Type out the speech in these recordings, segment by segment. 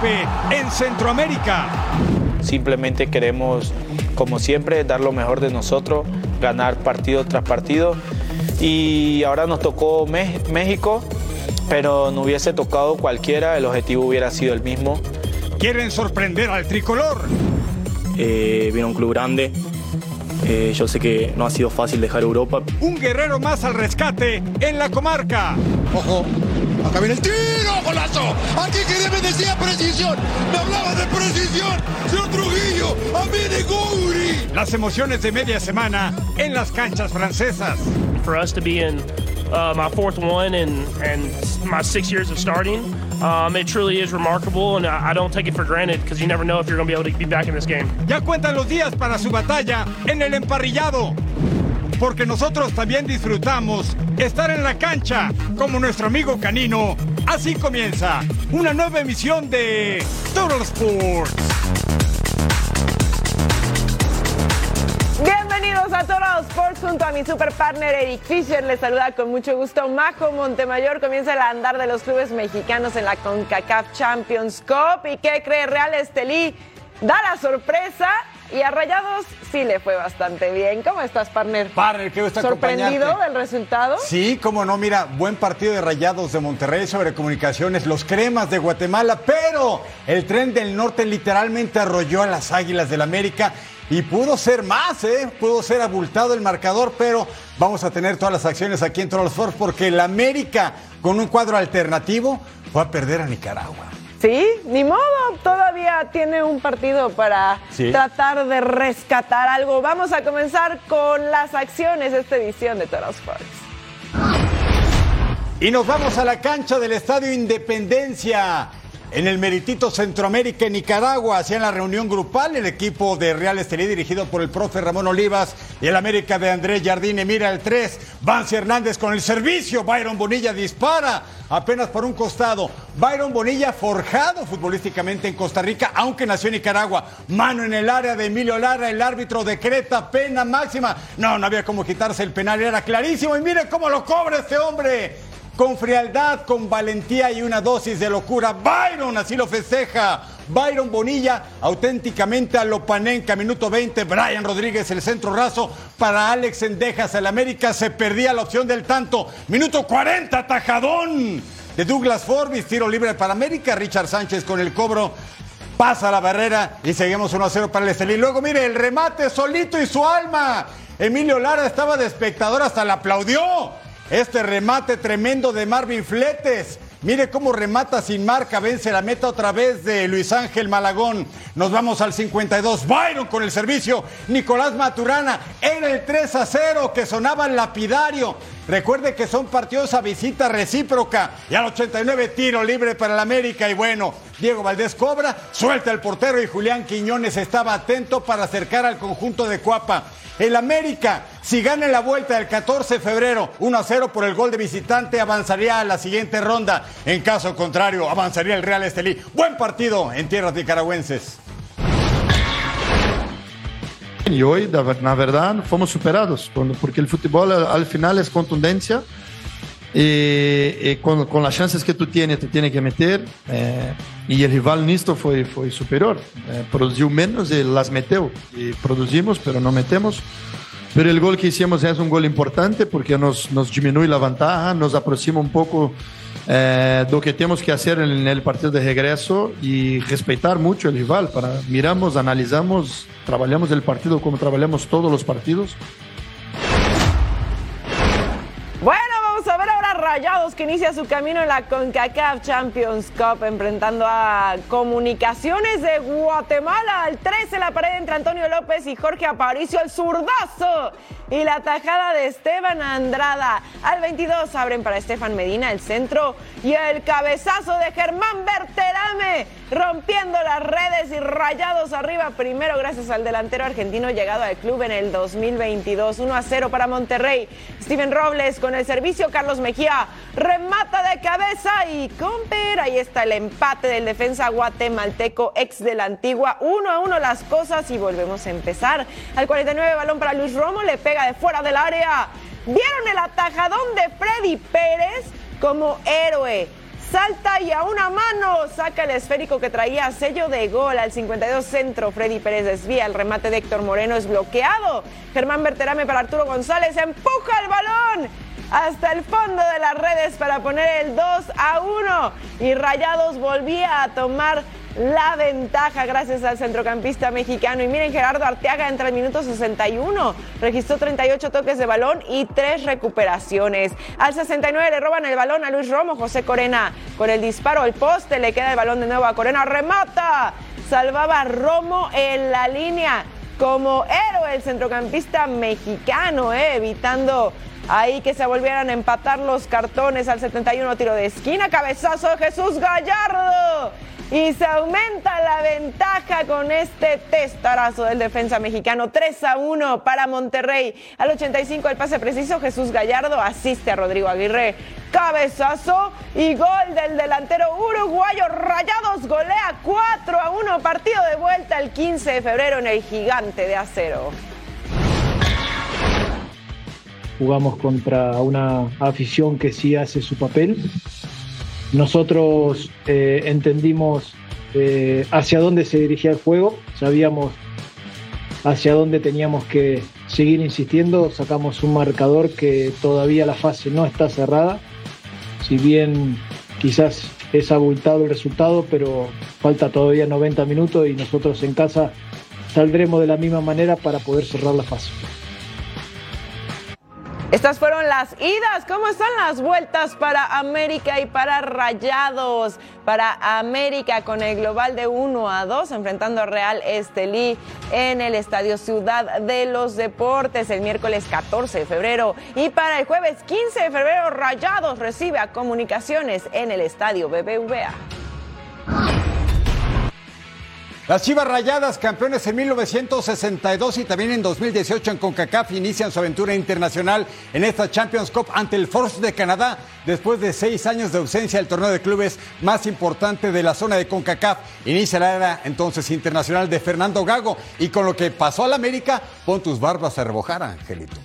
golpe en Centroamérica. Simplemente queremos, como siempre, dar lo mejor de nosotros, ganar partido tras partido. Y ahora nos tocó México, pero no hubiese tocado cualquiera, el objetivo hubiera sido el mismo. Quieren sorprender al tricolor. Eh, viene un club grande, eh, yo sé que no ha sido fácil dejar Europa. Un guerrero más al rescate en la comarca. Ojo, acá viene el tiro, golazo. Aquí que me decía precisión. Me hablaba de precisión. Señor Trujillo, a mí de Gouri. Las emociones de media semana en las canchas francesas. For us to be in uh, my fourth one and, and my six years of starting. Um, it truly is remarkable, and I, I don't take it for granted because you never know if you're going to be able to be back in this game. Ya cuentan los días para su batalla en el emparrillado, porque nosotros también disfrutamos estar en la cancha como nuestro amigo Canino. Así comienza una nueva emisión de Total Sports. Bienvenidos a Total Sports junto a mi super partner Eric Fisher. Les saluda con mucho gusto Majo Montemayor. Comienza el andar de los clubes mexicanos en la CONCACAF Champions Cup. ¿Y qué cree Real Estelí? Da la sorpresa y a Rayados sí le fue bastante bien. ¿Cómo estás, partner? Partner, qué gusto ¿Sorprendido del resultado? Sí, cómo no, mira, buen partido de Rayados de Monterrey sobre comunicaciones, los cremas de Guatemala, pero el tren del norte literalmente arrolló a las Águilas del América y pudo ser más, ¿eh? Pudo ser abultado el marcador, pero vamos a tener todas las acciones aquí en Troll Sports porque el América, con un cuadro alternativo, fue a perder a Nicaragua. Sí, ni modo, todavía tiene un partido para Sí. tratar de rescatar algo. Vamos a comenzar con las acciones de esta edición de Total Sports. Y nos vamos a la cancha del Estadio Independencia. En el Meritito Centroamérica en Nicaragua hacían la reunión grupal el equipo de Real Estelí dirigido por el profe Ramón Olivas y el América de Andrés Jardine mira el 3, Vance Hernández con el servicio, Byron Bonilla dispara apenas por un costado, Byron Bonilla forjado futbolísticamente en Costa Rica, aunque nació en Nicaragua, mano en el área de Emilio Lara, el árbitro decreta pena máxima, no, no había como quitarse el penal, era clarísimo y mire cómo lo cobra este hombre con frialdad, con valentía y una dosis de locura. Byron así lo festeja. Byron Bonilla, auténticamente a Lopanenca, minuto 20. Brian Rodríguez, el centro raso para Alex Endejas. El América se perdía la opción del tanto. Minuto 40, tajadón de Douglas Forbes. Tiro libre para América. Richard Sánchez con el cobro. Pasa la barrera y seguimos 1 a 0 para el Estelí. Luego, mire, el remate solito y su alma. Emilio Lara estaba de espectador, hasta le aplaudió. Este remate tremendo de Marvin Fletes. Mire cómo remata sin marca, vence la meta otra vez de Luis Ángel Malagón. Nos vamos al 52. Byron con el servicio. Nicolás Maturana. Era el 3 a 0 que sonaba lapidario. Recuerde que son partidos a visita recíproca. Y al 89 tiro libre para el América. Y bueno, Diego Valdés cobra, suelta el portero y Julián Quiñones estaba atento para acercar al conjunto de Cuapa. El América, si gana la vuelta del 14 de febrero 1 a 0 por el gol de visitante, avanzaría a la siguiente ronda. En caso contrario, avanzaría el Real Estelí. Buen partido en tierras nicaragüenses. Y hoy, na verdad, fomos superados, porque el fútbol al al final es contundencia y, y con, con las chances que tú tienes, te tiene que meter. eh, y el rival nisto fue, fue superior, eh, produziu menos y las meteu. Y producimos, pero no metemos. Pero el gol que hicimos es un gol importante porque nos, nos disminuye la ventaja, nos aproxima un poco eh, do que temos que hacer en el partido de regreso y respetar mucho el rival. Para, miramos, analizamos, trabajamos el partido como trabajamos todos los partidos. Rayados que inicia su camino en la CONCACAF Champions Cup enfrentando a Comunicaciones de Guatemala. Al 13 la pared entre Antonio López y Jorge Aparicio, el zurdazo y la tajada de Esteban Andrada. Al 22 abren para Estefan Medina el centro y el cabezazo de Germán Berterame rompiendo las redes y Rayados arriba primero gracias al delantero argentino llegado al club en el 2022. 1 a 0 para Monterrey. Steven Robles con el servicio. Carlos Mejía remata de cabeza y Comper. Ahí está el empate del defensa guatemalteco ex de la antigua. 1 a 1 las cosas y volvemos a empezar. Al 49 balón para Luis Romo. Le pega de fuera del área. ¿Vieron el atajadón de Freddy Pérez como héroe? salta y a una mano saca el esférico que traía sello de gol al 52 centro. Freddy Pérez desvía, el remate de Héctor Moreno es bloqueado. Germán Berterame para Arturo González, empuja el balón hasta el fondo de las redes para poner el 2 a 1 y Rayados volvía a tomar la ventaja gracias al centrocampista mexicano. Y miren, Gerardo Arteaga entra el minuto 61, registró 38 toques de balón y 3 recuperaciones. Al 69 le roban el balón a Luis Romo, José Corena con el disparo al poste, le queda el balón de nuevo a Corena, remata, salvaba Romo en la línea como héroe el centrocampista mexicano, eh, evitando ahí que se volvieran a empatar los cartones al 71 tiro de esquina, cabezazo de Jesús Gallardo y se aumenta la ventaja con este testarazo del defensa mexicano. 3 a 1 para Monterrey. Al 85 el pase preciso, Jesús Gallardo asiste a Rodrigo Aguirre. Cabezazo y gol del delantero uruguayo. Rayados golea 4 a 1. Partido de vuelta el 15 de febrero en el gigante de acero. Jugamos contra una afición que sí hace su papel. Nosotros eh, entendimos eh, hacia dónde se dirigía el juego, sabíamos hacia dónde teníamos que seguir insistiendo, sacamos un marcador que todavía la fase no está cerrada, si bien quizás es abultado el resultado, pero falta todavía 90 minutos y nosotros en casa saldremos de la misma manera para poder cerrar la fase. Estas fueron las idas. ¿Cómo están las vueltas para América y para Rayados? Para América con el global de 1 a 2, enfrentando a Real Estelí en el Estadio Ciudad de los Deportes el miércoles 14 de febrero. Y para el jueves 15 de febrero, Rayados recibe a Comunicaciones en el Estadio BBVA. Las Chivas Rayadas, campeones en 1962 y también en 2018 en CONCACAF, inician su aventura internacional en esta Champions Cup ante el Force de Canadá, después de seis años de ausencia del torneo de clubes más importante de la zona de CONCACAF. Inicia la era entonces internacional de Fernando Gago y con lo que pasó al América, pon tus barbas a rebojar, Angelito.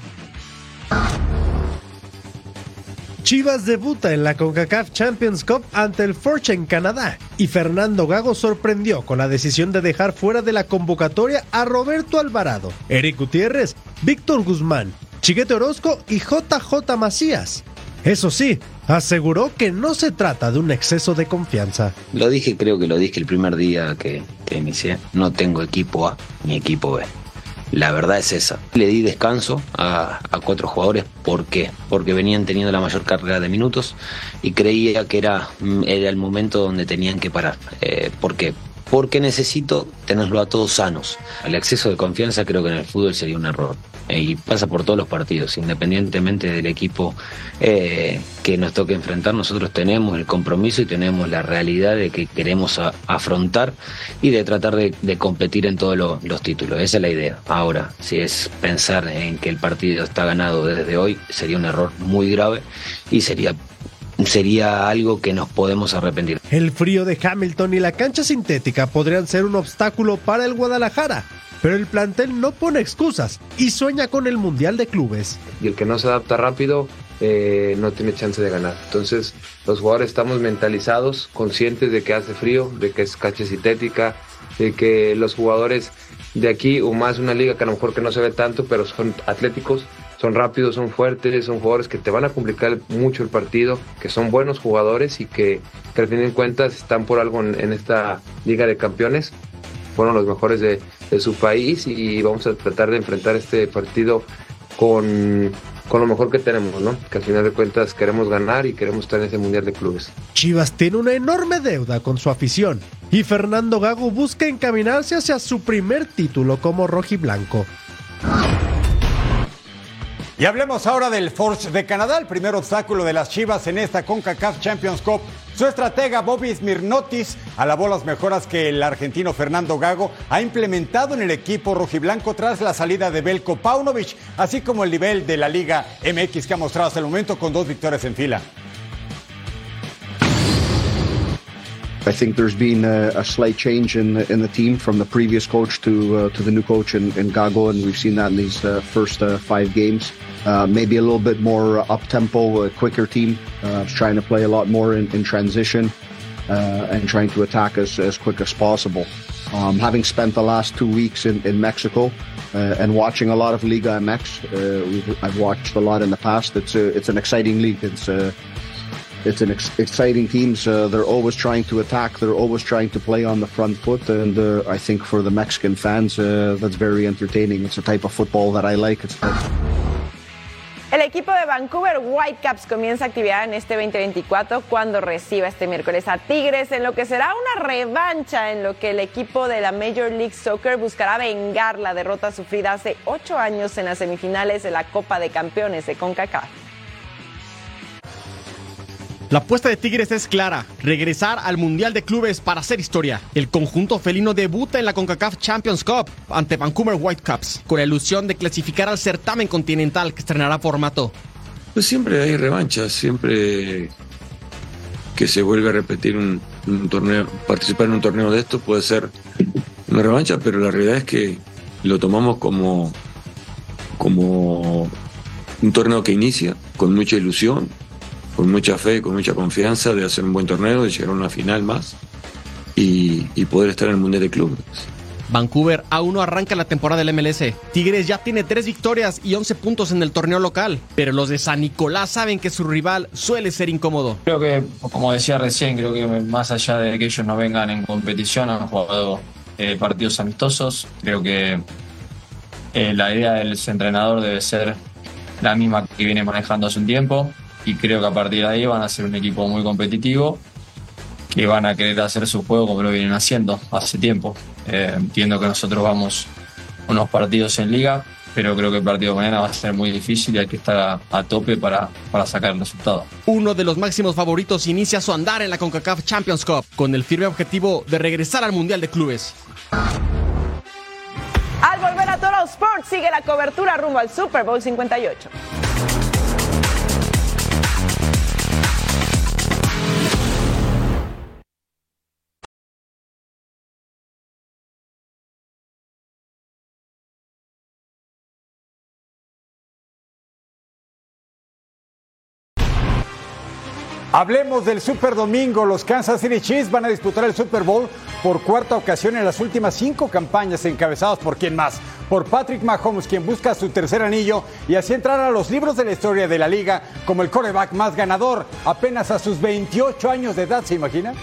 Chivas debuta en la CONCACAF Champions Cup ante el en Canadá y Fernando Gago sorprendió con la decisión de dejar fuera de la convocatoria a Roberto Alvarado, Eric Gutiérrez, Víctor Guzmán, Chiquete Orozco y JJ Macías. Eso sí, aseguró que no se trata de un exceso de confianza. Lo dije, creo que lo dije el primer día que, que inicié. No tengo equipo A ni equipo B. La verdad es esa. Le di descanso a, cuatro jugadores. ¿Por qué? Porque venían teniendo la mayor carga de minutos y creía que era, mm, era el momento donde tenían que parar. Eh, ¿Por qué? Porque necesito tenerlo a todos sanos. El exceso de confianza creo que en el fútbol sería un error. Eh, y pasa por todos los partidos, independientemente del equipo eh, que nos toque enfrentar, nosotros tenemos el compromiso y tenemos la realidad de que queremos afrontar y de tratar de, competir en todos los títulos. Esa es la idea. Ahora, si es pensar en que el partido está ganado desde hoy, sería un error muy grave y sería sería algo que nos podemos arrepentir. El frío de Hamilton y la cancha sintética podrían ser un obstáculo para el Guadalajara, pero el plantel no pone excusas y sueña con el Mundial de Clubes. Y el que no se adapta rápido eh, no tiene chance de ganar. Entonces los jugadores estamos mentalizados, conscientes de que hace frío, de que es cancha sintética, de que los jugadores de aquí o más una liga que a lo mejor que no se ve tanto, pero son atléticos, son rápidos, son fuertes, son jugadores que te van a complicar mucho el partido, que son buenos jugadores y que, que al fin de cuentas están por algo en, esta Liga de Campeones. Fueron los mejores de, su país y vamos a tratar de enfrentar este partido con, con lo mejor que tenemos, ¿no? Que al final de cuentas queremos ganar y queremos estar en ese Mundial de Clubes. Chivas tiene una enorme deuda con su afición y Fernando Gago busca encaminarse hacia su primer título como rojiblanco. Y hablemos ahora del Forge de Canadá, el primer obstáculo de las Chivas en esta CONCACAF Champions Cup. Su estratega Bobby Smirnotis alabó las mejoras que el argentino Fernando Gago ha implementado en el equipo rojiblanco tras la salida de Belko Paunovic, así como el nivel de la Liga MX que ha mostrado hasta el momento con dos victorias en fila. I think there's been a, a slight change in in the team from the previous coach to uh, to the new coach in, in Gago, and we've seen that in these uh, first uh, five games. Uh, maybe a little bit more up tempo, quicker team, uh, trying to play a lot more in, in transition uh, and trying to attack us as quick as possible. Um, having spent the last two weeks in, in Mexico uh, and watching a lot of Liga MX, uh, I've watched a lot in the past. It's a, it's an exciting league. It's a, it's an ex- exciting teams. Uh, they're always trying to attack. They're always trying to play on the front foot, and uh, I think for the Mexican fans, uh, that's very entertaining. It's a type of football that I like. It's El equipo de Vancouver Whitecaps comienza actividad en este 2024 cuando reciba este miércoles a Tigres en lo que será una revancha en lo que el equipo de la Major League Soccer buscará vengar la derrota sufrida hace ocho años en las semifinales de la Copa de Campeones de CONCACAF. La apuesta de Tigres es clara, regresar al Mundial de Clubes para hacer historia. El conjunto felino debuta en la CONCACAF Champions Cup ante Vancouver Whitecaps, con la ilusión de clasificar al certamen continental que estrenará formato. Pues siempre hay revanchas, siempre que se vuelve a repetir un, torneo, participar en un torneo de esto puede ser una revancha, pero la realidad es que lo tomamos como, como un torneo que inicia con mucha ilusión, con mucha fe, con mucha confianza de hacer un buen torneo, de llegar a una final más y, y poder estar en el Mundial de Clubes. Vancouver aún no arranca la temporada del MLS. Tigres ya tiene 3 victorias y 11 puntos en el torneo local, pero los de San Nicolás saben que su rival suele ser incómodo. Creo que, como decía recién, creo que más allá de que ellos no vengan en competición, han jugado eh, partidos amistosos. Creo que eh, la idea del entrenador debe ser la misma que viene manejando hace un tiempo y creo que a partir de ahí van a ser un equipo muy competitivo que van a querer hacer su juego como lo vienen haciendo hace tiempo. Eh, entiendo que nosotros vamos unos partidos en liga, pero creo que el partido de mañana va a ser muy difícil y hay que estar a, a tope para, para sacar el resultado. Uno de los máximos favoritos inicia su andar en la CONCACAF Champions Cup con el firme objetivo de regresar al Mundial de Clubes. Al volver a Total Sports sigue la cobertura rumbo al Super Bowl 58. Hablemos del Super Domingo. Los Kansas City Chiefs van a disputar el Super Bowl por cuarta ocasión en las últimas cinco campañas encabezadas por quién más. Por Patrick Mahomes, quien busca su tercer anillo y así entrar a los libros de la historia de la liga como el quarterback más ganador, apenas a sus 28 años de edad, ¿se imagina?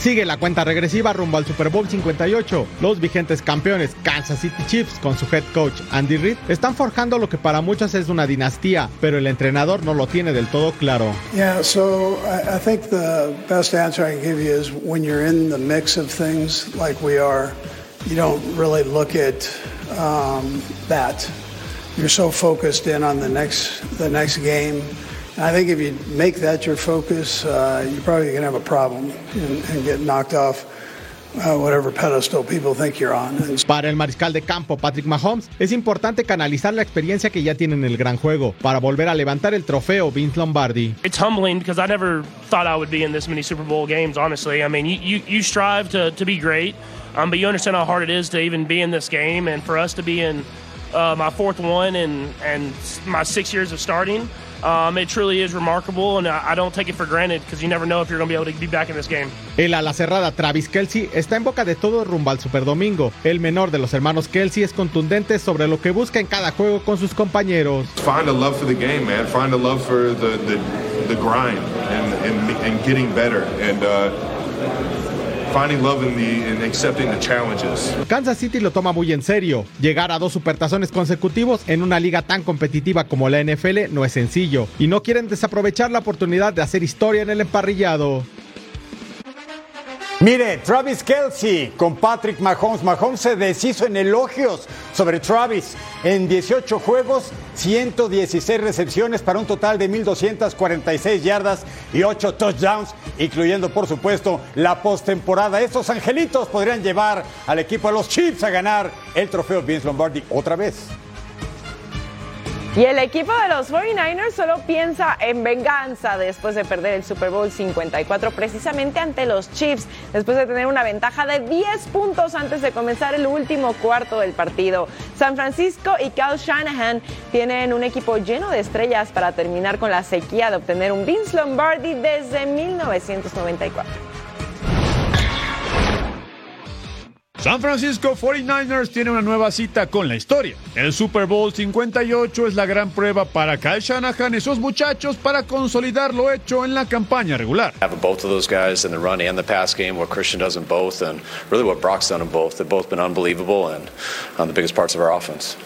Sigue la cuenta regresiva rumbo al Super Bowl 58. Los vigentes campeones Kansas City Chiefs con su head coach Andy Reid están forjando lo que para muchos es una dinastía, pero el entrenador no lo tiene del todo claro. Yeah, so I, I think the best answer I can give you is when you're in the mix of things like we are, you don't really look at um, that. You're so focused in on the next the next game. And I think if you make that your focus, uh, you're probably going to have a problem and, and get knocked off uh, whatever pedestal people think you're on. Para el mariscal de campo Patrick Mahomes, es importante canalizar la experiencia que ya tiene en el gran juego para volver a levantar el trofeo Vince Lombardi. It's humbling because I never thought I would be in this many Super Bowl games, honestly. I mean, you, you, you strive to, to be great, um, but you understand how hard it is to even be in this game. And for us to be in uh, my fourth one and, and my six years of starting, um, it truly is remarkable. And I, don't take it for granted because you never know if you're going to be able to be back in this game. El ala cerrada Travis Kelsey está en boca de todo rumbo al Super Domingo. El menor de los hermanos Kelsey es contundente sobre lo que busca en cada juego con sus compañeros. Find a love for the game, man. Find a love for the, the, the grind and, and, and getting better. And, uh, finding love in the in accepting the challenges. Kansas City lo toma muy en serio. Llegar a dos supertazones consecutivos en una liga tan competitiva como la NFL no es sencillo y no quieren desaprovechar la oportunidad de hacer historia en el emparrillado. Mire, Travis Kelsey con Patrick Mahomes. Mahomes se deshizo en elogios sobre Travis. En 18 juegos, 116 recepciones para un total de 1.246 yardas y 8 touchdowns, incluyendo, por supuesto, la postemporada. Estos angelitos podrían llevar al equipo de los Chiefs a ganar el trofeo Vince Lombardi otra vez. Y el equipo de los 49ers solo piensa en venganza después de perder el Super Bowl 54 precisamente ante los Chiefs, después de tener una ventaja de 10 puntos antes de comenzar el último cuarto del partido. San Francisco y Cal Shanahan tienen un equipo lleno de estrellas para terminar con la sequía de obtener un Vince Lombardi desde 1994. San Francisco 49ers tiene una nueva cita con la historia. El Super Bowl 58 es la gran prueba para Kyle Shanahan y sus muchachos para consolidar lo hecho en la campaña regular. Having both of those guys in the run and the pass game, what Christian does in both, and really what Brock's done in both, they've both been unbelievable and on the biggest parts of our offense.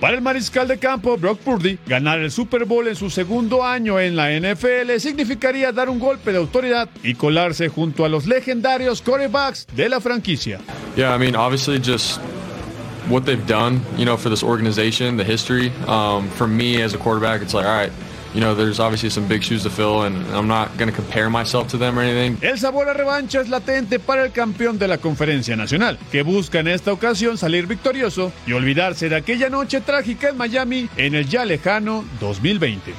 Para el mariscal de campo Brock Purdy, ganar el Super Bowl en su segundo año en la NFL significaría dar un golpe de autoridad y colarse junto a los legendarios quarterbacks de la franquicia. Yeah, I mean, obviously, just what they've done, you know, for this organization, the history. Um, for me as a quarterback, it's like, all right, you know, there's obviously some big shoes to fill, and I'm not going to compare myself to them or anything. El sabor a revancha es latente para el campeón de la Conferencia Nacional, que busca en esta ocasión salir victorioso y olvidarse de aquella noche trágica en Miami en el ya lejano 2020.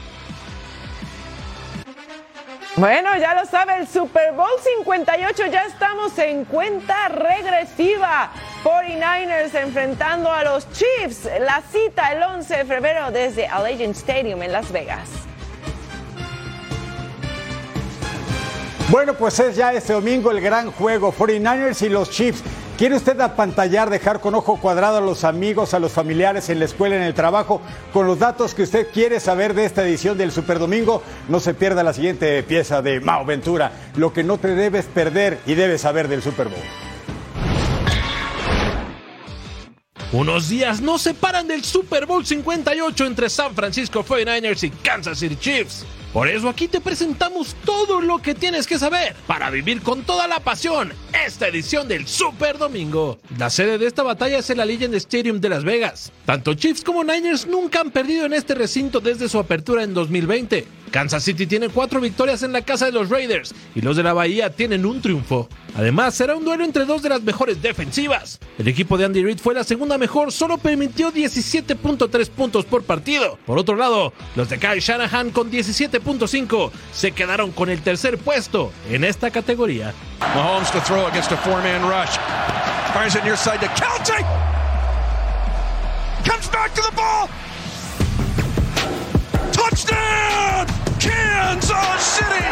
Bueno, ya lo sabe, el Super Bowl 58 ya estamos en cuenta regresiva. 49ers enfrentando a los Chiefs. La cita el 11 de febrero desde Allegiant Stadium en Las Vegas. Bueno, pues es ya este domingo el gran juego 49ers y los Chiefs. ¿Quiere usted apantallar, dejar con ojo cuadrado a los amigos, a los familiares en la escuela, en el trabajo, con los datos que usted quiere saber de esta edición del Super Domingo? No se pierda la siguiente pieza de Mao Ventura, lo que no te debes perder y debes saber del Super Bowl. Unos días nos separan del Super Bowl 58 entre San Francisco 49ers y Kansas City Chiefs. Por eso aquí te presentamos todo lo que tienes que saber para vivir con toda la pasión esta edición del Super Domingo. La sede de esta batalla es el Allegiant Stadium de Las Vegas. Tanto Chiefs como Niners nunca han perdido en este recinto desde su apertura en 2020. Kansas City tiene cuatro victorias en la casa de los Raiders y los de la Bahía tienen un triunfo. Además, será un duelo entre dos de las mejores defensivas. El equipo de Andy Reid fue la segunda mejor, solo permitió 17.3 puntos por partido. Por otro lado, los de Kyle Shanahan con 17.5 se quedaron con el tercer puesto en esta categoría. Mahomes to throw against a four-man rush. Fires it near side to Kelce. Comes back to the ball. Touchdown! Kansas City!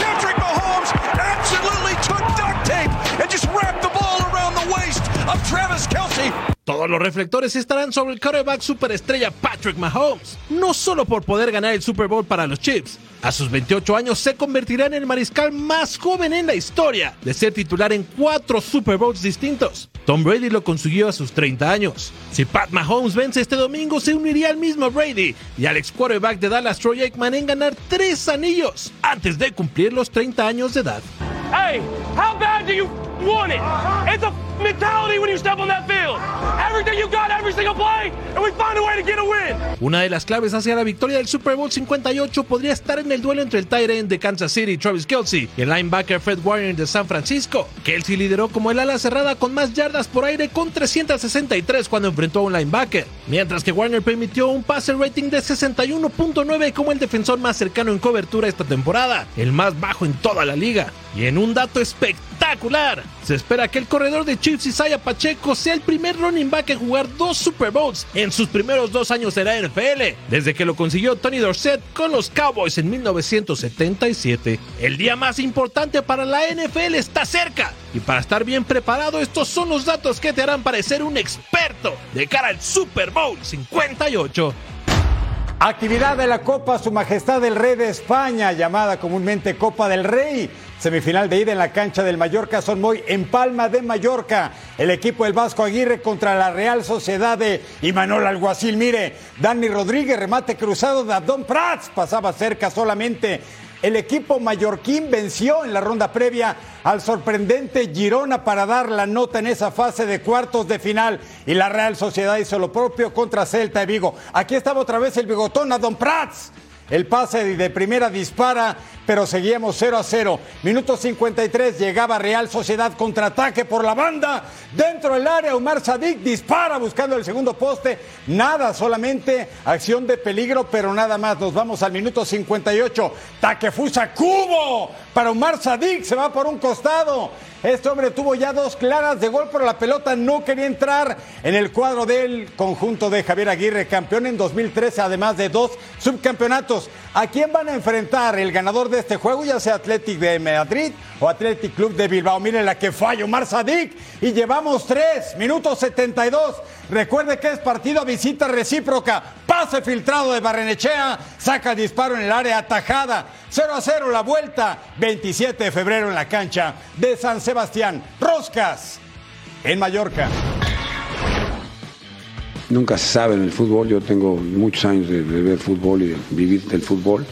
Patrick Mahomes absolutely took duct tape and just wrapped the ball around the waist of Travis Kelce. Todos los reflectores estarán sobre el quarterback superestrella Patrick Mahomes, no solo por poder ganar el Super Bowl para los Chiefs. A sus 28 años se convertirá en el mariscal más joven en la historia de ser titular en cuatro Super Bowls distintos. Tom Brady lo consiguió a sus 30 años. Si Pat Mahomes vence este domingo, se uniría al mismo Brady y al ex quarterback de Dallas Troy Aikman en ganar tres anillos antes de cumplir los 30 años de edad. Hey, how bad do you want it? It's a mentality when you step on that field. Everything you got every single play, and we find a way to get a win. Una de las claves hacia la victoria del Super Bowl 58 podría estar en el duelo entre el tight end de Kansas City, Travis Kelsey, y el linebacker Fred Warner de San Francisco. Kelsey lideró como el ala cerrada con más yardas por aire con 363 cuando enfrentó a un linebacker, mientras que Warner permitió un pase rating de 61.9 como el defensor más cercano en cobertura esta temporada, el más bajo en toda la liga. Y en un dato espectacular, se espera que el corredor de Chiefs Isaiah Pacheco sea el primer running back en jugar dos Super Bowls en sus primeros dos años en la NFL, desde que lo consiguió Tony Dorsett con los Cowboys en 1977. El día más importante para la NFL está cerca, y para estar bien preparado, estos son los datos que te harán parecer un experto de cara al Super Bowl 58. Actividad de la Copa Su Majestad el Rey de España, llamada comúnmente Copa del Rey. Semifinal de ida en la cancha del Mallorca Son Moy en Palma de Mallorca. El equipo del Vasco Aguirre contra la Real Sociedad de Imanol Alguacil. Mire, Dani Rodríguez, remate cruzado de Abdón Prats, pasaba cerca solamente. El equipo mallorquín venció en la ronda previa al sorprendente Girona para dar la nota en esa fase de cuartos de final. Y la Real Sociedad hizo lo propio contra Celta de Vigo. Aquí estaba otra vez el bigotón a Don Prats. El pase de primera dispara pero seguíamos 0 a 0. Minuto 53 llegaba Real Sociedad contraataque por la banda. Dentro del área, Omar Sadik dispara buscando el segundo poste. Nada, solamente acción de peligro, pero nada más. Nos vamos al minuto 58. Takefusa Cubo para Omar Sadik. Se va por un costado. Este hombre tuvo ya dos claras de gol, pero la pelota no quería entrar en el cuadro del conjunto de Javier Aguirre, campeón en 2013, además de dos subcampeonatos. ¿A quién van a enfrentar el ganador de este juego, ya sea Athletic de Madrid o Athletic Club de Bilbao? Miren la que falla Omar Sadik y llevamos tres, minutos 72. Recuerde que es partido a visita recíproca. Pase filtrado de Barrenechea, saca disparo en el área atajada. 0 a 0 la vuelta, 27 de febrero en la cancha de San Sebastián. Roscas en Mallorca. Nunca se sabe en el fútbol, yo tengo muchos años de, de ver fútbol y de vivir del fútbol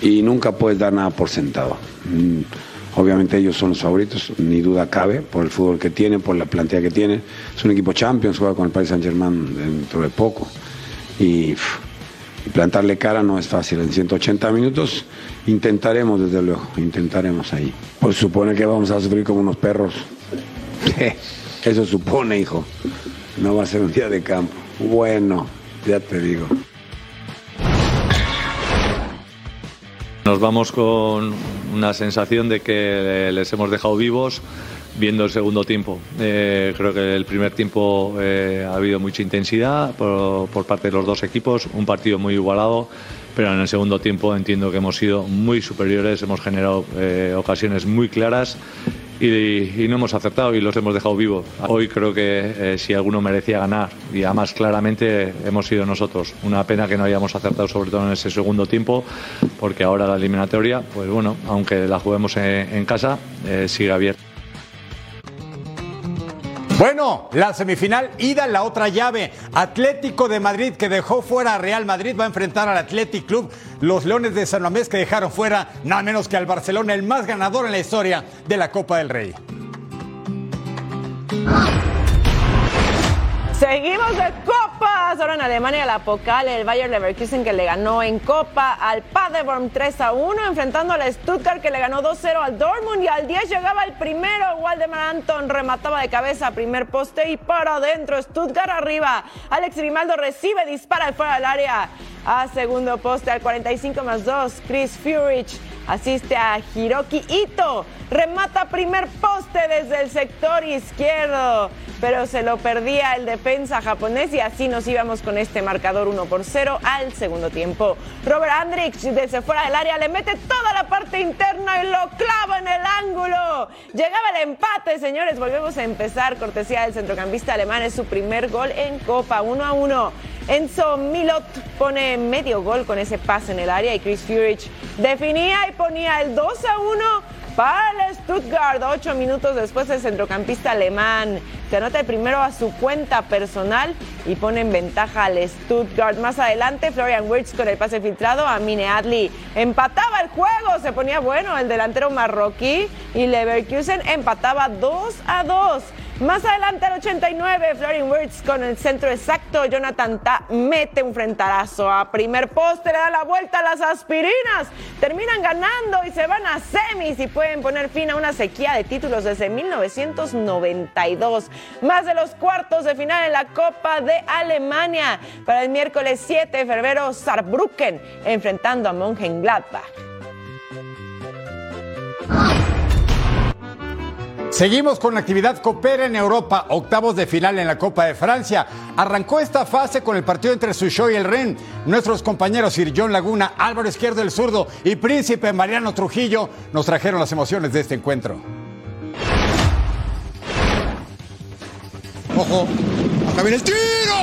y nunca puedes dar nada por sentado. Mm, Obviamente ellos son los favoritos, ni duda cabe, por el fútbol que tienen, por la plantilla que tienen. Es un equipo Champions, juega con el Paris Saint Germain dentro de poco. Y, y plantarle cara no es fácil. En 180 minutos intentaremos, desde luego, intentaremos ahí. Pues supone que vamos a sufrir como unos perros. Eso supone, hijo. No va a ser un día de campo. Bueno, ya te digo. Nos vamos con una sensación de que les hemos dejado vivos viendo el segundo tiempo. Eh, creo que el primer tiempo eh, ha habido mucha intensidad por, parte de los dos equipos, un partido muy igualado, pero en el segundo tiempo entiendo que hemos sido muy superiores, hemos generado eh, ocasiones muy claras y, y no hemos acertado y los hemos dejado vivos. Hoy creo que eh, si alguno merecía ganar y además claramente hemos sido nosotros. Una pena que no hayamos acertado sobre todo en ese segundo tiempo porque ahora la eliminatoria, pues bueno, aunque la juguemos en, en casa, eh, sigue abierta. Bueno, la semifinal ida la otra llave. Atlético de Madrid que dejó fuera a Real Madrid va a enfrentar al Athletic Club. Los Leones de San Mamés que dejaron fuera nada menos que al Barcelona, el más ganador en la historia de la Copa del Rey. Seguimos de copas. Ahora en Alemania la Pokal, el Bayer Leverkusen que le ganó en Copa al Paderborn 3 a 1, enfrentando al Stuttgart que le ganó 2-0 al Dortmund y al 10 llegaba el primero. Waldemar Anton remataba de cabeza primer poste y para adentro. Stuttgart arriba. Alex Grimaldo recibe, dispara fuera del área a segundo poste al 45 más 2. Chris Furich asiste a Hiroki Ito. Remata primer poste desde el sector izquierdo, pero se lo perdía el defensa japonés y así nos íbamos con este marcador 1 por 0 al segundo tiempo. Robert Andrich desde fuera del área le mete toda la parte interna y lo clava en el ángulo. Llegaba el empate, señores. Volvemos a empezar. Cortesía del centrocampista alemán es su primer gol en Copa 1 a 1. Enzo Milot pone medio gol con ese pase en el área y Chris Furich definía y ponía el 2 a 1 para el Stuttgart. Ocho minutos después el centrocampista alemán se anota el primero a su cuenta personal y pone en ventaja al Stuttgart. Más adelante Florian Wirtz con el pase filtrado a Mine Adli empataba el juego, se ponía bueno el delantero marroquí y Leverkusen empataba 2 a 2. Más adelante al 89, Florian Wirtz con el centro exacto. Jonathan Ta mete un frentarazo a primer poste, le da la vuelta a las aspirinas. Terminan ganando y se van a semis y pueden poner fin a una sequía de títulos desde 1992. Más de los cuartos de final en la Copa de Alemania. Para el miércoles 7 de febrero, Saarbrücken enfrentando a Mönchengladbach. Seguimos con la actividad Coopera en Europa, octavos de final en la Copa de Francia. Arrancó esta fase con el partido entre Suchó y el Ren. Nuestros compañeros Sir John Laguna, Álvaro Izquierdo el Zurdo y Príncipe Mariano Trujillo nos trajeron las emociones de este encuentro. Ojo, acá viene el tiro,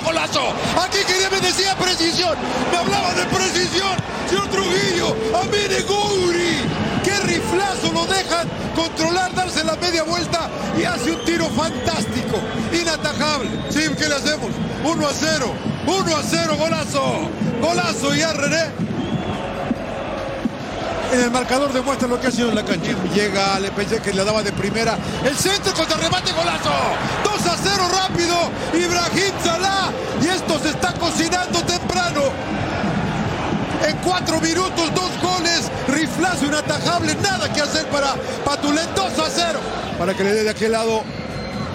golazo. Aquí quería me decía precisión, me hablaba de precisión. Señor Trujillo, a mí de Gouri. Qué riflazo lo dejan controlar, darse la media vuelta y hace un tiro fantástico, inatajable. Sí, ¿qué le hacemos? 1 a 0, 1 a 0, golazo, golazo y a René. En el marcador demuestra lo que ha sido en la cancha. Llega, le pensé que le daba de primera. El centro contra remate, golazo. 2 a 0 rápido. Ibrahim Salah. Y esto se está cocinando temprano. En cuatro minutos, dos goles, riflazo inatajable, nada que hacer para Patulén, 2 a 0. Para que le dé de aquel lado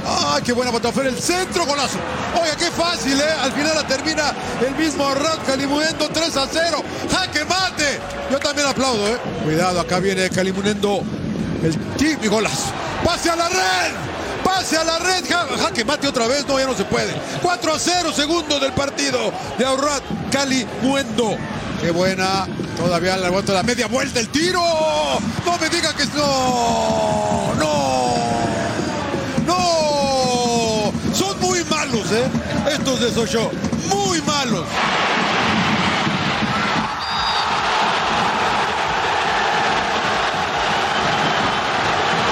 ¡Ay, qué buena Botafer! El centro, golazo. Oiga, qué fácil, ¿eh? Al final la termina el mismo Arrat Calimunendo 3 a 0. ¡Jaque mate! Yo también aplaudo, ¿eh? Cuidado, acá viene Calimunendo. El tip y golazo. ¡Pase a la red! ¡Pase a la red! Ja, jaque mate otra vez. No, ya no se puede. 4 a 0, segundo del partido de Arrat Calimuendo. Qué buena. Todavía la vuelta la media vuelta el tiro. No me diga que no. No. ¡No! Son muy malos, ¿eh? Estos de Sochaux. Muy malos.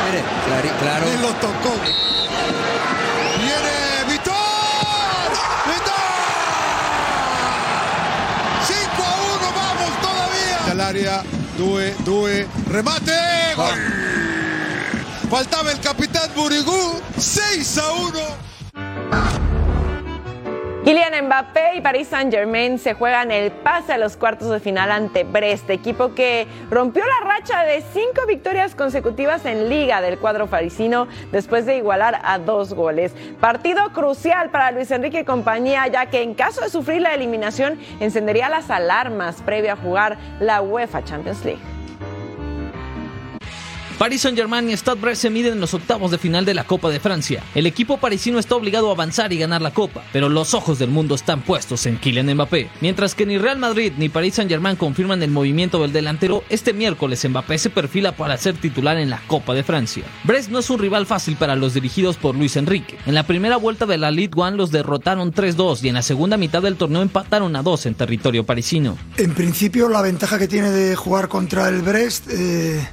Mire, claro. Y lo tocó. Área, Due, Due, remate. Gol. Faltaba el capitán Burigú. 6 a 1. Kylian Mbappé y Paris Saint-Germain se juegan el pase a los cuartos de final ante Brest, equipo que rompió la racha de cinco victorias consecutivas en liga del cuadro parisino después de igualar a dos goles. Partido crucial para Luis Enrique y compañía, ya que en caso de sufrir la eliminación encendería las alarmas previo a jugar la UEFA Champions League. Paris Saint-Germain y Stade Brest se miden en los octavos de final de la Copa de Francia. El equipo parisino está obligado a avanzar y ganar la Copa, pero los ojos del mundo están puestos en Kylian Mbappé. Mientras que ni Real Madrid ni Paris Saint-Germain confirman el movimiento del delantero, este miércoles Mbappé se perfila para ser titular en la Copa de Francia. Brest no es un rival fácil para los dirigidos por Luis Enrique. En la primera vuelta de la Ligue 1 los derrotaron 3-2 y en la segunda mitad del torneo empataron a 2 en territorio parisino. En principio, la ventaja que tiene de jugar contra el Brest eh,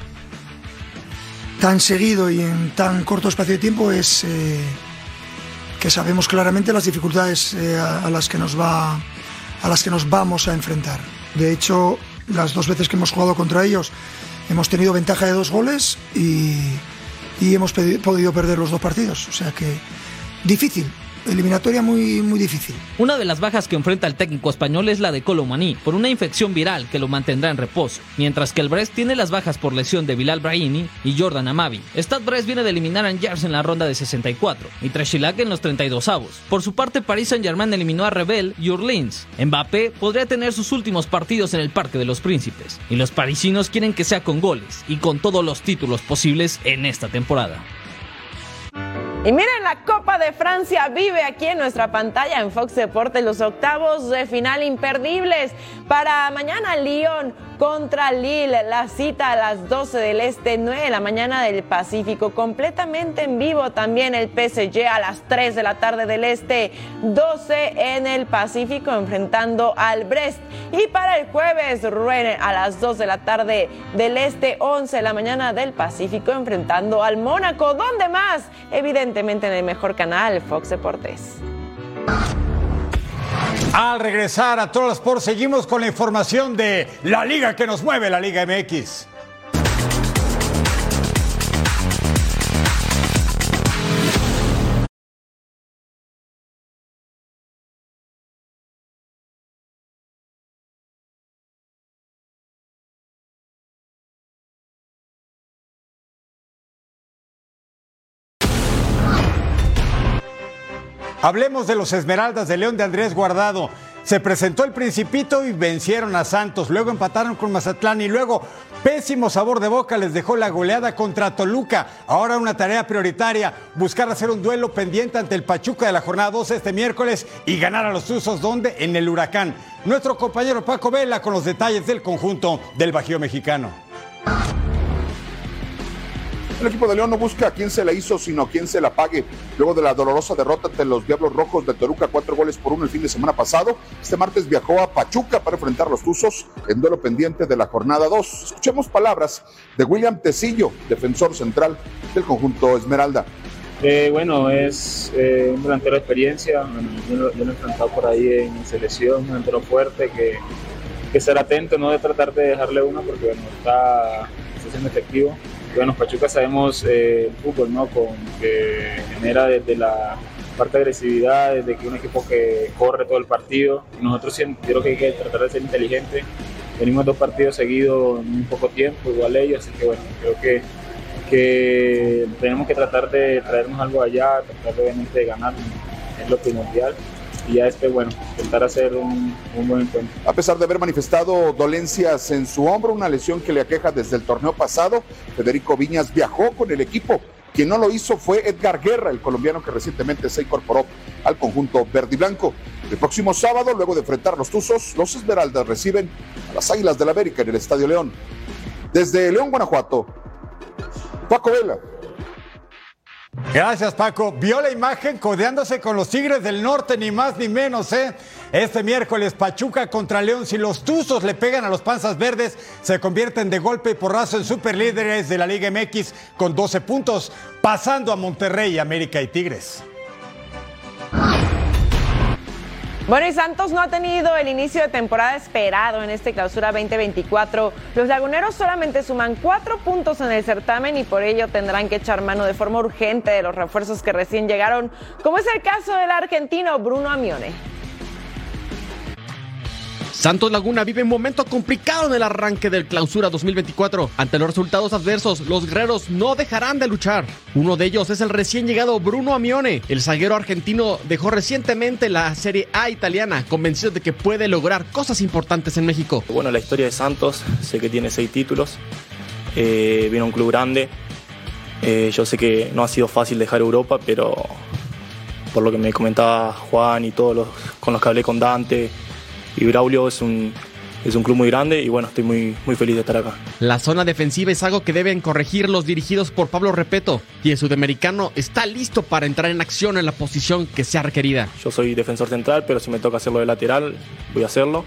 tan seguido y en tan corto espacio de tiempo es eh, que sabemos claramente las dificultades eh, a, a las que nos va a las que nos vamos a enfrentar. De hecho, las dos veces que hemos jugado contra ellos hemos tenido ventaja de dos goles y, y hemos podido perder los dos partidos. O sea que difícil, eliminatoria muy, muy difícil. Una de las bajas que enfrenta el técnico español es la de Colomani, por una infección viral que lo mantendrá en reposo, mientras que el Brest tiene las bajas por lesión de Bilal Brahimi y Jordan Amavi. Stade Brest viene de eliminar a Angers en la ronda de 64 y Trechilac en los 32 avos. Por su parte, Paris Saint-Germain eliminó a Rebel y Orleans. Mbappé podría tener sus últimos partidos en el Parque de los Príncipes, y los parisinos quieren que sea con goles y con todos los títulos posibles en esta temporada. Y miren, la Copa de Francia vive aquí en nuestra pantalla en Fox Deportes los octavos de final imperdibles. Para mañana Lyon contra Lille, la cita a las 12 del Este, 9 de la mañana del Pacífico, completamente en vivo también el PSG a las 3 de la tarde del Este, 12 en el Pacífico enfrentando al Brest. Y para el jueves, Rennes a las 2 de la tarde del Este, 11 de la mañana del Pacífico enfrentando al Mónaco. ¿Dónde más? Evidentemente en el mejor canal, Fox Deportes. Al regresar a Troll Sport, seguimos con la información de la liga que nos mueve, la Liga MX. Hablemos de los Esmeraldas de León de Andrés Guardado. Se presentó el Principito y vencieron a Santos. Luego empataron con Mazatlán y luego pésimo sabor de boca les dejó la goleada contra Toluca. Ahora una tarea prioritaria, buscar hacer un duelo pendiente ante el Pachuca de la jornada 12 este miércoles y ganar a los Tuzos donde en el Huracán. Nuestro compañero Paco Vela con los detalles del conjunto del Bajío Mexicano. El equipo de León no busca a quién se la hizo, sino a quién se la pague. Luego de la dolorosa derrota ante los Diablos Rojos de Toluca, cuatro goles por uno el fin de semana pasado, este martes viajó a Pachuca para enfrentar a los Tuzos en duelo pendiente de la jornada 2. Escuchemos palabras de William Tecillo, defensor central del conjunto Esmeralda. Eh, bueno, es eh, un delantero de experiencia. Bueno, yo, lo, he enfrentado por ahí en selección, un delantero fuerte que, que ser atento, no de tratar de dejarle una porque bueno, está, está siendo efectivo. Bueno, Pachuca sabemos eh, el fútbol, ¿no? Con, que genera desde la parte de agresividad, desde que un equipo que corre todo el partido. Nosotros yo creo que hay que tratar de ser inteligente venimos dos partidos seguidos en un poco tiempo, igual ellos, así que bueno, creo que, que tenemos que tratar de traernos algo allá, tratar obviamente de ganar, es lo primordial y ya este, bueno, intentar hacer un, un, buen encuentro. A pesar de haber manifestado dolencias en su hombro, una lesión que le aqueja desde el torneo pasado, Federico Viñas viajó con el equipo. Quien no lo hizo fue Edgar Guerra, el colombiano que recientemente se incorporó al conjunto verde y blanco. El próximo sábado, luego de enfrentar los Tuzos, los Esmeraldas reciben a las Águilas del la América en el Estadio León. Desde León, Guanajuato, Paco Vela. Gracias, Paco. Vio la imagen codeándose con los Tigres del Norte, ni más ni menos, ¿eh? Este miércoles, Pachuca contra León. Si los Tuzos le pegan a los Panzas Verdes, se convierten de golpe y porrazo en superlíderes de la Liga MX con 12 puntos, pasando a Monterrey, América y Tigres. Bueno, y Santos no ha tenido el inicio de temporada esperado en este clausura 2024. Los laguneros solamente suman cuatro puntos en el certamen y por ello tendrán que echar mano de forma urgente de los refuerzos que recién llegaron, como es el caso del argentino Bruno Amione. Santos Laguna vive un momento complicado en el arranque del clausura 2024. Ante los resultados adversos, los guerreros no dejarán de luchar. Uno de ellos es el recién llegado Bruno Amione. El zaguero argentino dejó recientemente la Serie A italiana, convencido de que puede lograr cosas importantes en México. Bueno, la historia de Santos, sé que tiene seis títulos, eh, viene a un club grande. Eh, yo sé que no ha sido fácil dejar Europa, pero por lo que me comentaba Juan y todos los con los que hablé con Dante, y Braulio es un, es un club muy grande y bueno, estoy muy, muy feliz de estar acá. La zona defensiva es algo que deben corregir los dirigidos por Pablo Repeto y el sudamericano está listo para entrar en acción en la posición que sea requerida. Yo soy defensor central, pero si me toca hacerlo de lateral, voy a hacerlo.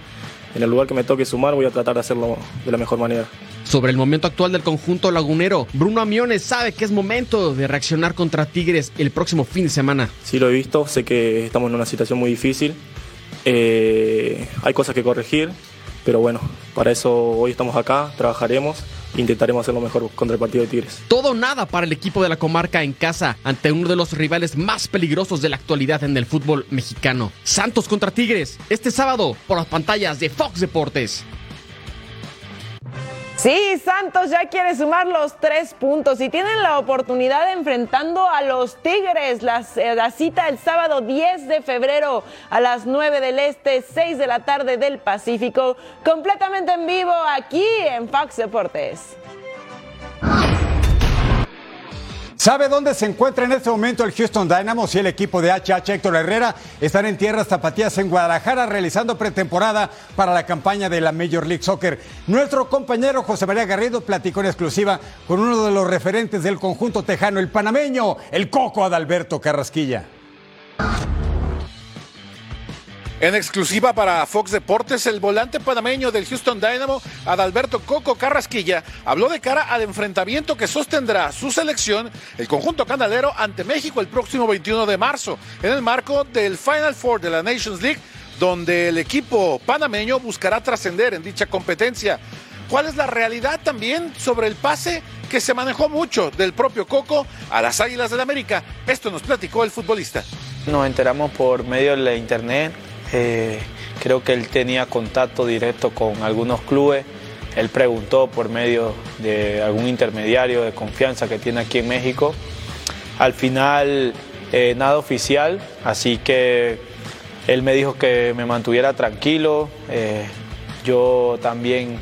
En el lugar que me toque sumar, voy a tratar de hacerlo de la mejor manera. Sobre el momento actual del conjunto lagunero, Bruno Amiones sabe que es momento de reaccionar contra Tigres el próximo fin de semana. Sí lo he visto, sé que estamos en una situación muy difícil, eh, hay cosas que corregir, pero bueno, para eso hoy estamos acá, trabajaremos intentaremos hacer lo mejor contra el partido de Tigres. Todo nada para el equipo de la comarca en casa ante uno de los rivales más peligrosos de la actualidad en el fútbol mexicano. Santos contra Tigres, este sábado por las pantallas de Fox Deportes. Sí, Santos ya quiere sumar los tres puntos y tienen la oportunidad de enfrentando a los Tigres. Eh, la cita el sábado 10 de febrero a las 9 del Este, 6 de la tarde del Pacífico, completamente en vivo aquí en Fox Deportes. ¿Sabe dónde se encuentra en este momento el Houston Dynamo? Si el equipo de HH Héctor Herrera están en tierras zapatías en Guadalajara realizando pretemporada para la campaña de la Major League Soccer. Nuestro compañero José María Garrido platicó en exclusiva con uno de los referentes del conjunto tejano, el panameño, el Coco Adalberto Carrasquilla. En exclusiva para Fox Deportes, el volante panameño del Houston Dynamo, Adalberto Coco Carrasquilla, habló de cara al enfrentamiento que sostendrá su selección, el conjunto canalero, ante México el próximo 21 de marzo, en el marco del Final Four de la Nations League, donde el equipo panameño buscará trascender en dicha competencia. ¿Cuál es la realidad también sobre el pase que se manejó mucho del propio Coco a las Águilas del América? Esto nos platicó el futbolista. Nos enteramos por medio de la internet eh, creo que él tenía contacto directo con algunos clubes. Él preguntó por medio de algún intermediario de confianza que tiene aquí en México. Al final, eh, nada oficial, así que él me dijo que me mantuviera tranquilo. Eh, yo también,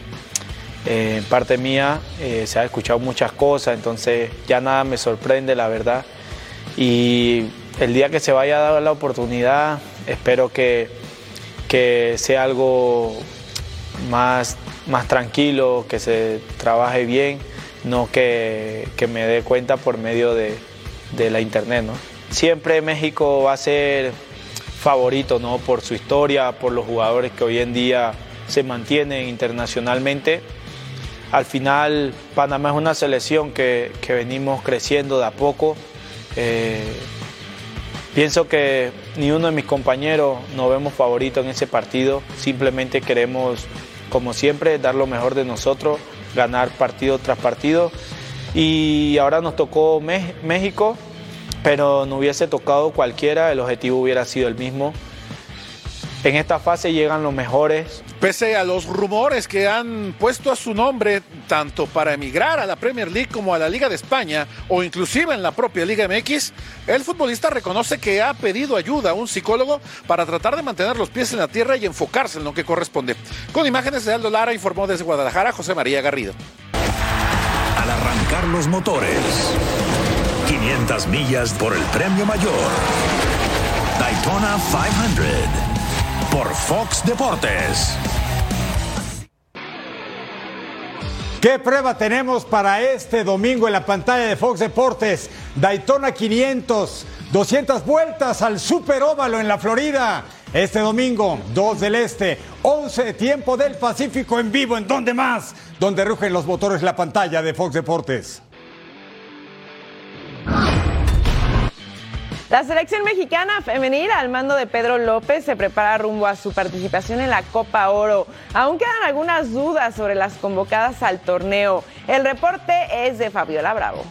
en parte mía, se ha escuchado muchas cosas, entonces ya nada me sorprende, la verdad. Y el día que se vaya a dar la oportunidad, espero que, que sea algo más, más tranquilo, que se trabaje bien, no que, me dé cuenta por medio de, la internet. ¿no? Siempre México va a ser favorito ¿no? por su historia, por los jugadores que hoy en día se mantienen internacionalmente. Al final Panamá es una selección que, venimos creciendo de a poco. Eh, Pienso que ni uno de mis compañeros nos vemos favoritos en ese partido, simplemente queremos, como siempre, dar lo mejor de nosotros, ganar partido tras partido. Y ahora nos tocó México, pero no hubiese tocado cualquiera, el objetivo hubiera sido el mismo. en esta fase llegan los mejores. Pese a los rumores que han puesto a su nombre tanto para emigrar a la Premier League como a la Liga de España o inclusive en la propia Liga MX, el futbolista reconoce que ha pedido ayuda a un psicólogo para tratar de mantener los pies en la tierra y enfocarse en lo que corresponde. Con imágenes de Aldo Lara informó desde Guadalajara José María Garrido. Al arrancar los motores, 500 millas por el premio mayor. Daytona 500 por Fox Deportes. ¿Qué prueba tenemos para este domingo en la pantalla de Fox Deportes? Daytona 500, 200 vueltas al Super Óvalo en la Florida. Este domingo, 2 del Este, 11 de tiempo del Pacífico en vivo. ¿En dónde más? Donde rugen los motores la pantalla de Fox Deportes. La selección mexicana femenil al mando de Pedro López se prepara rumbo a su participación en la Copa Oro. Aún quedan algunas dudas sobre las convocadas al torneo. El reporte es de Fabiola Bravo.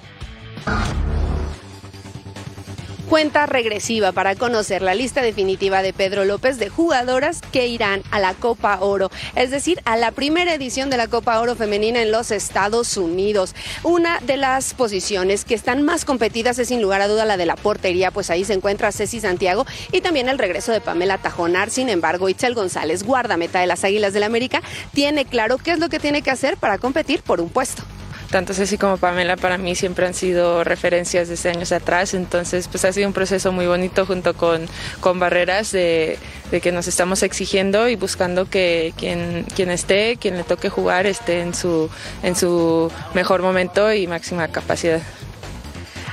Cuenta regresiva para conocer la lista definitiva de Pedro López de jugadoras que irán a la Copa Oro, es decir, a la primera edición de la Copa Oro femenina en los Estados Unidos. Una de las posiciones que están más competidas es sin lugar a duda la de la portería, pues ahí se encuentra Ceci Santiago y también el regreso de Pamela Tajonar. Sin embargo, Itzel González, guardameta de las Águilas del la América, tiene claro qué es lo que tiene que hacer para competir por un puesto tanto Ceci como Pamela para mí siempre han sido referencias desde años atrás, entonces pues ha sido un proceso muy bonito junto con, con Barreras de, de que nos estamos exigiendo y buscando que quien, quien esté, quien le toque jugar, esté en su, en su mejor momento y máxima capacidad.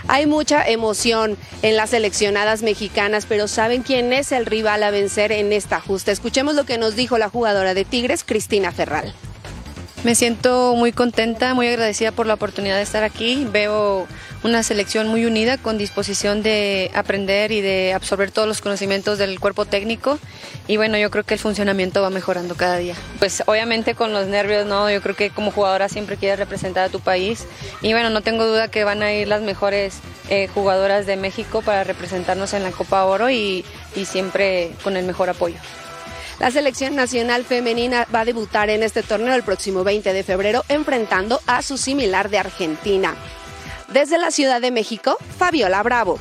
Hay mucha emoción en las seleccionadas mexicanas, pero ¿saben quién es el rival a vencer en esta justa? Escuchemos lo que nos dijo la jugadora de Tigres, Cristina Ferral. Me siento muy contenta, muy agradecida por la oportunidad de estar aquí. Veo una selección muy unida, con disposición de aprender y de absorber todos los conocimientos del cuerpo técnico. Y bueno, yo creo que el funcionamiento va mejorando cada día. Pues obviamente con los nervios, ¿no? Yo creo que como jugadora siempre quieres representar a tu país. Y bueno, no tengo duda que van a ir las mejores eh, jugadoras de México para representarnos en la Copa Oro y, y siempre con el mejor apoyo. La selección nacional femenina va a debutar en este torneo el próximo 20 de febrero enfrentando a su similar de Argentina. Desde la Ciudad de México, Fabiola Bravo.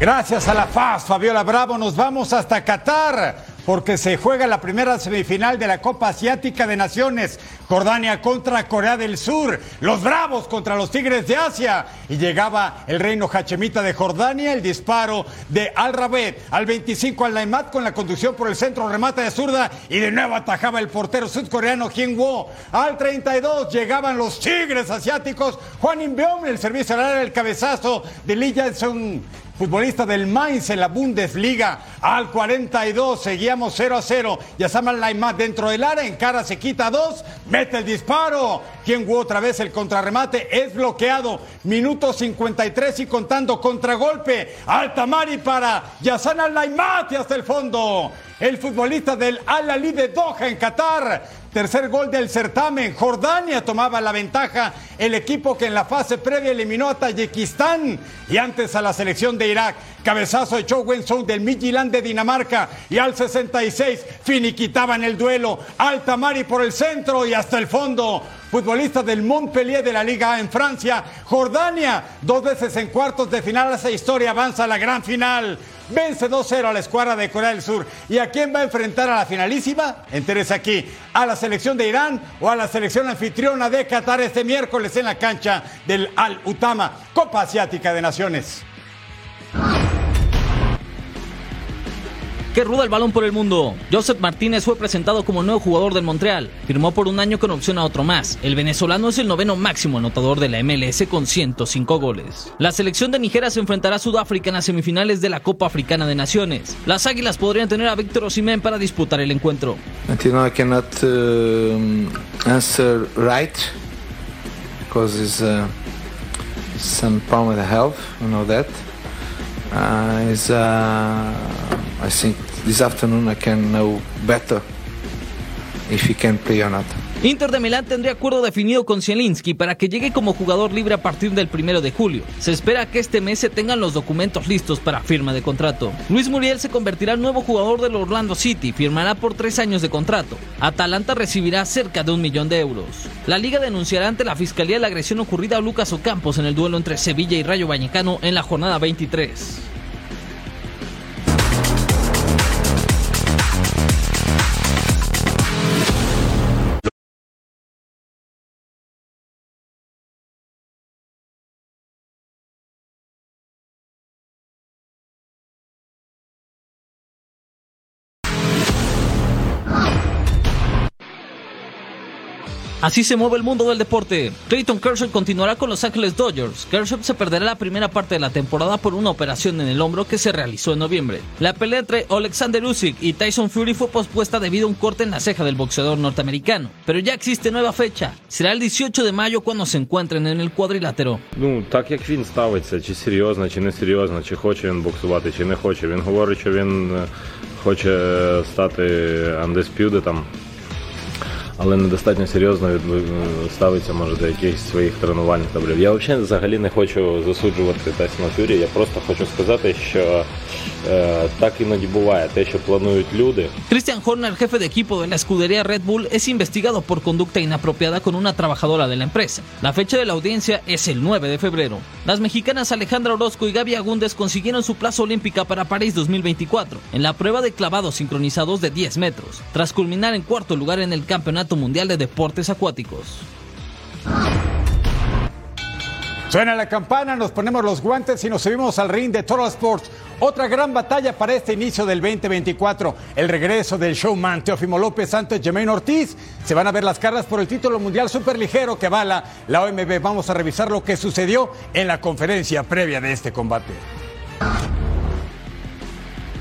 Gracias a la FAS, Fabiola Bravo, nos vamos hasta Qatar porque se juega la primera semifinal de la Copa Asiática de Naciones. Jordania contra Corea del Sur, los Bravos contra los Tigres de Asia. Y llegaba el reino Hachemita de Jordania, el disparo de Al Rabet al 25 al Naimat con la conducción por el centro, remata de zurda y de nuevo atajaba el portero sudcoreano Hyun Wo. Al 32 llegaban los Tigres asiáticos, Juan Inbeom, el servicio al área, el cabezazo de Lee Jae-sung futbolista del Mainz en la Bundesliga. Al 42 seguíamos 0 a 0. Yasamal Laimat dentro del área, en cara se quita dos, mete el disparo. Quien otra vez el contrarremate es bloqueado. Minuto 53 y contando contragolpe. Altamari para Al-Laimat y hasta el fondo. El futbolista del Al-Ali de Doha en Qatar Tercer gol del certamen. Jordania tomaba la ventaja. El equipo que en la fase previa eliminó a Tayikistán y antes a la selección de Irak. Cabezazo de Chow Song del Midtjylland de Dinamarca. Y al 66 finiquitaban el duelo. Altamari por el centro y hasta el fondo futbolista del Montpellier de la Liga en Francia. Jordania, dos veces en cuartos de final. Esa historia avanza a la gran final. Vence 2-0 a la escuadra de Corea del Sur. ¿Y a quién va a enfrentar a la finalísima? Entérese aquí. ¿A la selección de Irán o a la selección anfitriona de Qatar este miércoles en la cancha del Al-Utama, Copa Asiática de Naciones? Que ruda el balón por el mundo. Joseph Martínez fue presentado como nuevo jugador del Montreal. Firmó por un año con opción a otro más. El venezolano es el noveno máximo anotador de la MLS con 105 goles. La selección de Nigeria se enfrentará a Sudáfrica en las semifinales de la Copa Africana de Naciones. Las Águilas podrían tener a Víctor Osimhen para disputar el encuentro. I cannot uh, because it's some problem with the health, you know that. Uh, uh, I think this afternoon I can know better if he can play or not. Inter de Milán tendría acuerdo definido con Zielinski para que llegue como jugador libre a partir del primero de julio. Se espera que este mes se tengan los documentos listos para firma de contrato. Luis Muriel se convertirá en nuevo jugador del Orlando City, firmará por tres años de contrato. Atalanta recibirá cerca de un millón de euros. La liga denunciará ante la fiscalía la agresión ocurrida a Lucas Ocampos en el duelo entre Sevilla y Rayo Vallecano en la jornada 23. Así se mueve el mundo del deporte. Clayton Kershaw continuará con Los Ángeles Dodgers. Kershaw se perderá la primera parte de la temporada por una operación en el hombro que se realizó en noviembre. La pelea entre Alexander Usyk y Tyson Fury fue pospuesta debido a un corte en la ceja del boxeador norteamericano. Pero ya existe nueva fecha. Será el 18 de mayo cuando se encuentren en el cuadrilátero. Ну, так як він ставиться, чи серйозно, чи не серйозно, чи хоче він боксувати, чи не хоче. Він говорить, що він е, хоче стати undisputed там, але недостатньо серйозно ставиться, може, до якихось своїх тренувальних таблів. Я взагалі, не хочу засуджувати Тайсона Фюрі, я просто хочу сказати, що так іноді буває. Те, що планують люди, Christian Horner, jefe de equipo de la escudería Red Bull, es investigado por conducta inapropiada con una trabajadora de la empresa. La fecha de la audiencia es el 9 de febrero. Las mexicanas Alejandra Orozco y Gaby Agúndez consiguieron su plaza olímpica para París 2024 en la prueba de clavados sincronizados de 10 metros, tras culminar en cuarto lugar en el Campeonato Mundial de Deportes Acuáticos. Suena la campana, nos ponemos los guantes y nos subimos al ring de Total Sports. Otra gran batalla para este inicio del 2024. El regreso del showman Teófimo López ante Jermaine Ortiz. Se van a ver las caras por el título mundial superligero que avala la OMB. Vamos a revisar lo que sucedió en la conferencia previa de este combate.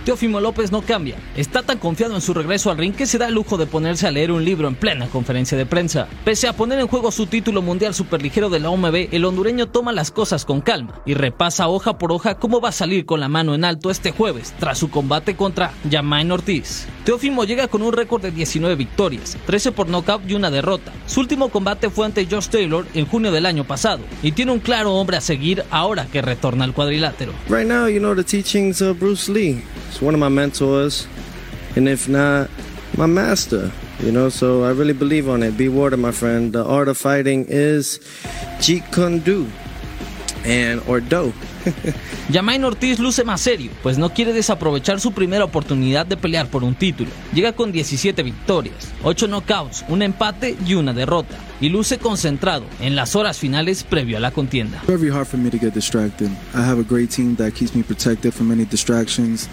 Teófimo López no cambia. Está tan confiado en su regreso al ring que se da el lujo de ponerse a leer un libro en plena conferencia de prensa. Pese a poner en juego su título mundial superligero de la OMB, el hondureño toma las cosas con calma y repasa hoja por hoja cómo va a salir con la mano en alto este jueves tras su combate contra Yamain Ortiz. Teófimo llega con un récord de 19 victorias, 13 por nocaut y una derrota. Su último combate fue ante Josh Taylor en junio del año pasado y tiene un claro hombre a seguir ahora que retorna al cuadrilátero. Right now, you know, the teachings of Bruce Lee. It's one of my mentors, and if not, my master. You know, so I really believe on it. Be water, my friend. The art of fighting is Jeet Kune Do and or Do. Yamain Ortiz luce más serio, pues no quiere desaprovechar su primera oportunidad de pelear por un título. Llega con 17 victorias, 8 knockouts, un empate y una derrota, y luce concentrado en las horas finales previo a la contienda. It's very hard for me to get distracted. I have a great team that keeps me protected from any distractions.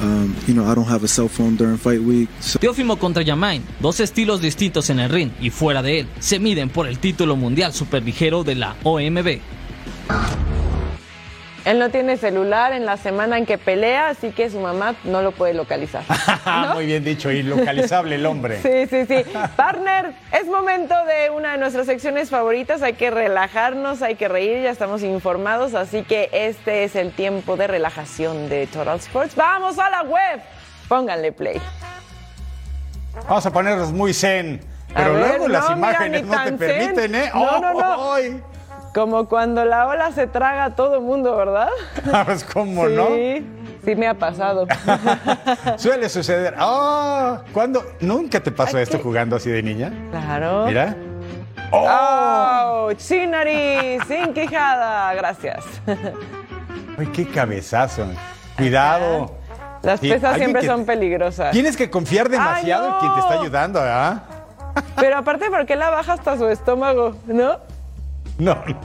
Um, you know, I don't have a cell phone during fight week. So Teófimo contra Yamain, dos estilos distintos en el ring y fuera de él, se miden por el título mundial superligero de la OMB. Él no tiene celular en la semana en que pelea, así que su mamá no lo puede localizar. Muy bien dicho, ilocalizable el hombre. Sí, sí, sí. Partner, es momento de una de nuestras secciones favoritas. Hay que relajarnos, hay que reír, ya estamos informados, así que este es el tiempo de relajación de Total Sports. Vamos a la web. Pónganle play. Vamos a ponernos muy zen. Pero ver, luego las no, imágenes no te permiten. ¿eh? No, no, no. Oh, ay. Como cuando la ola se traga a todo mundo, ¿verdad? ¿Sabes cómo sí, no? Sí, me ha pasado. Suele suceder. Oh, ¿cuándo? ¿Nunca te pasó esto jugando así de niña? Claro. Mira. ¡Oh! Sin nariz, sin quijada. Gracias. Ay, qué cabezazo. Cuidado. Las Sí, pesas siempre son peligrosas. Tienes que confiar demasiado Ay, en quien te está ayudando, ¿ah? Pero aparte, ¿por qué la baja hasta su estómago? ¿No? No, no.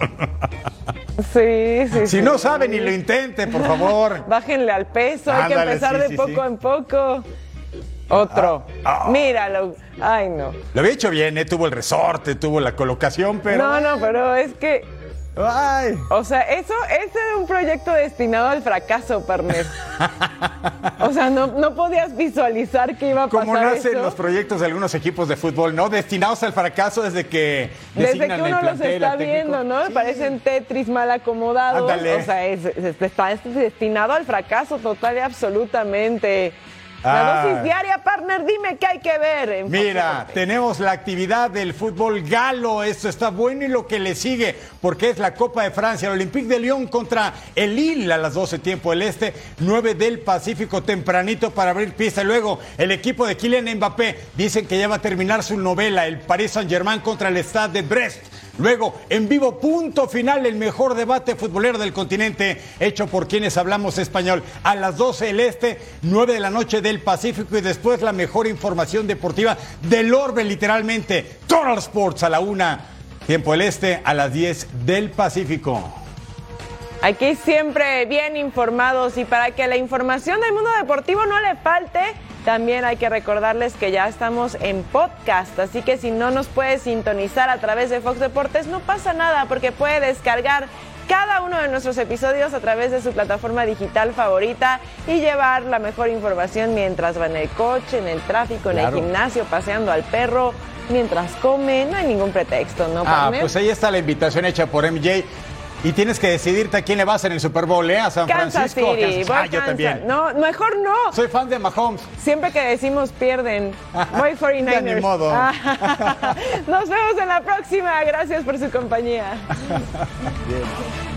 Sí, sí. Si sí. no sabe, ni lo intente, por favor. Bájenle al peso, hay que empezar sí, de poco en poco. Otro. Ah, ah. Míralo. Ay, no. Lo había hecho bien, ¿eh? Tuvo el resorte, tuvo la colocación, pero. No, no, pero es que. Ay. O sea, eso, ese era un proyecto destinado al fracaso, partner. o sea, no, no podías visualizar que iba a pasar Como nacen eso. los proyectos de algunos equipos de fútbol, ¿no? Destinados al fracaso desde que Desde que uno los está viendo, ¿no? Parecen Tetris mal acomodados. Ándale. O sea, es- es- está destinado al fracaso total y absolutamente. La Ah. dosis diaria, partner, dime qué hay que ver. Mira, tenemos la actividad del fútbol galo, esto está bueno y lo que le sigue, porque es la Copa de Francia, el Olympique de Lyon contra el Lille a las 12 tiempo del Este, 9 del Pacífico tempranito para abrir pista. Y luego el equipo de Kylian Mbappé dicen que ya va a terminar su novela, el Paris Saint-Germain contra el Stade de Brest. Luego, en vivo, punto final, el mejor debate futbolero del continente, hecho por quienes hablamos español. A las 12 del Este, 9 de la noche del Pacífico y después la mejor información deportiva del orbe, literalmente. Total Sports a la 1, tiempo del Este, a las 10 del Pacífico. Aquí siempre bien informados y para que la información del mundo deportivo no le falte, también hay que recordarles que ya estamos en podcast, así que si no nos puede sintonizar a través de Fox Deportes, no pasa nada porque puede descargar cada uno de nuestros episodios a través de su plataforma digital favorita y llevar la mejor información mientras va en el coche, en el tráfico, en Claro. el gimnasio, paseando al perro, mientras come, no hay ningún pretexto, ¿no, Ah, pues ahí está la invitación hecha por MJ. Y tienes que decidirte a quién le vas en el Super Bowl, ¿eh? A San Kansas Francisco. City, Kansas- voy Ah, yo Kansas. también. No, mejor no. Soy fan de Mahomes. Siempre que decimos pierden. Voy 49ers. Ya ni modo. Nos vemos en la próxima. Gracias por su compañía. Bien.